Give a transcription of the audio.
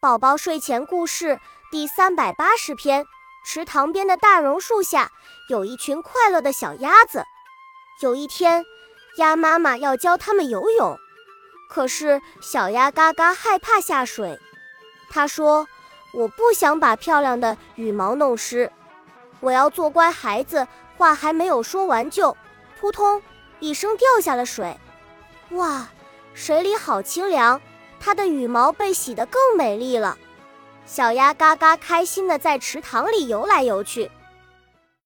宝宝睡前故事第三百八十篇：池塘边的大榕树下有一群快乐的小鸭子。有一天，鸭妈妈要教它们游泳，可是小鸭嘎嘎害怕下水。它说：“我不想把漂亮的羽毛弄湿，我要做乖孩子。”话还没有说完，就扑通一声掉下了水。哇，水里好清凉！它的羽毛被洗得更美丽了，小鸭嘎嘎开心地在池塘里游来游去。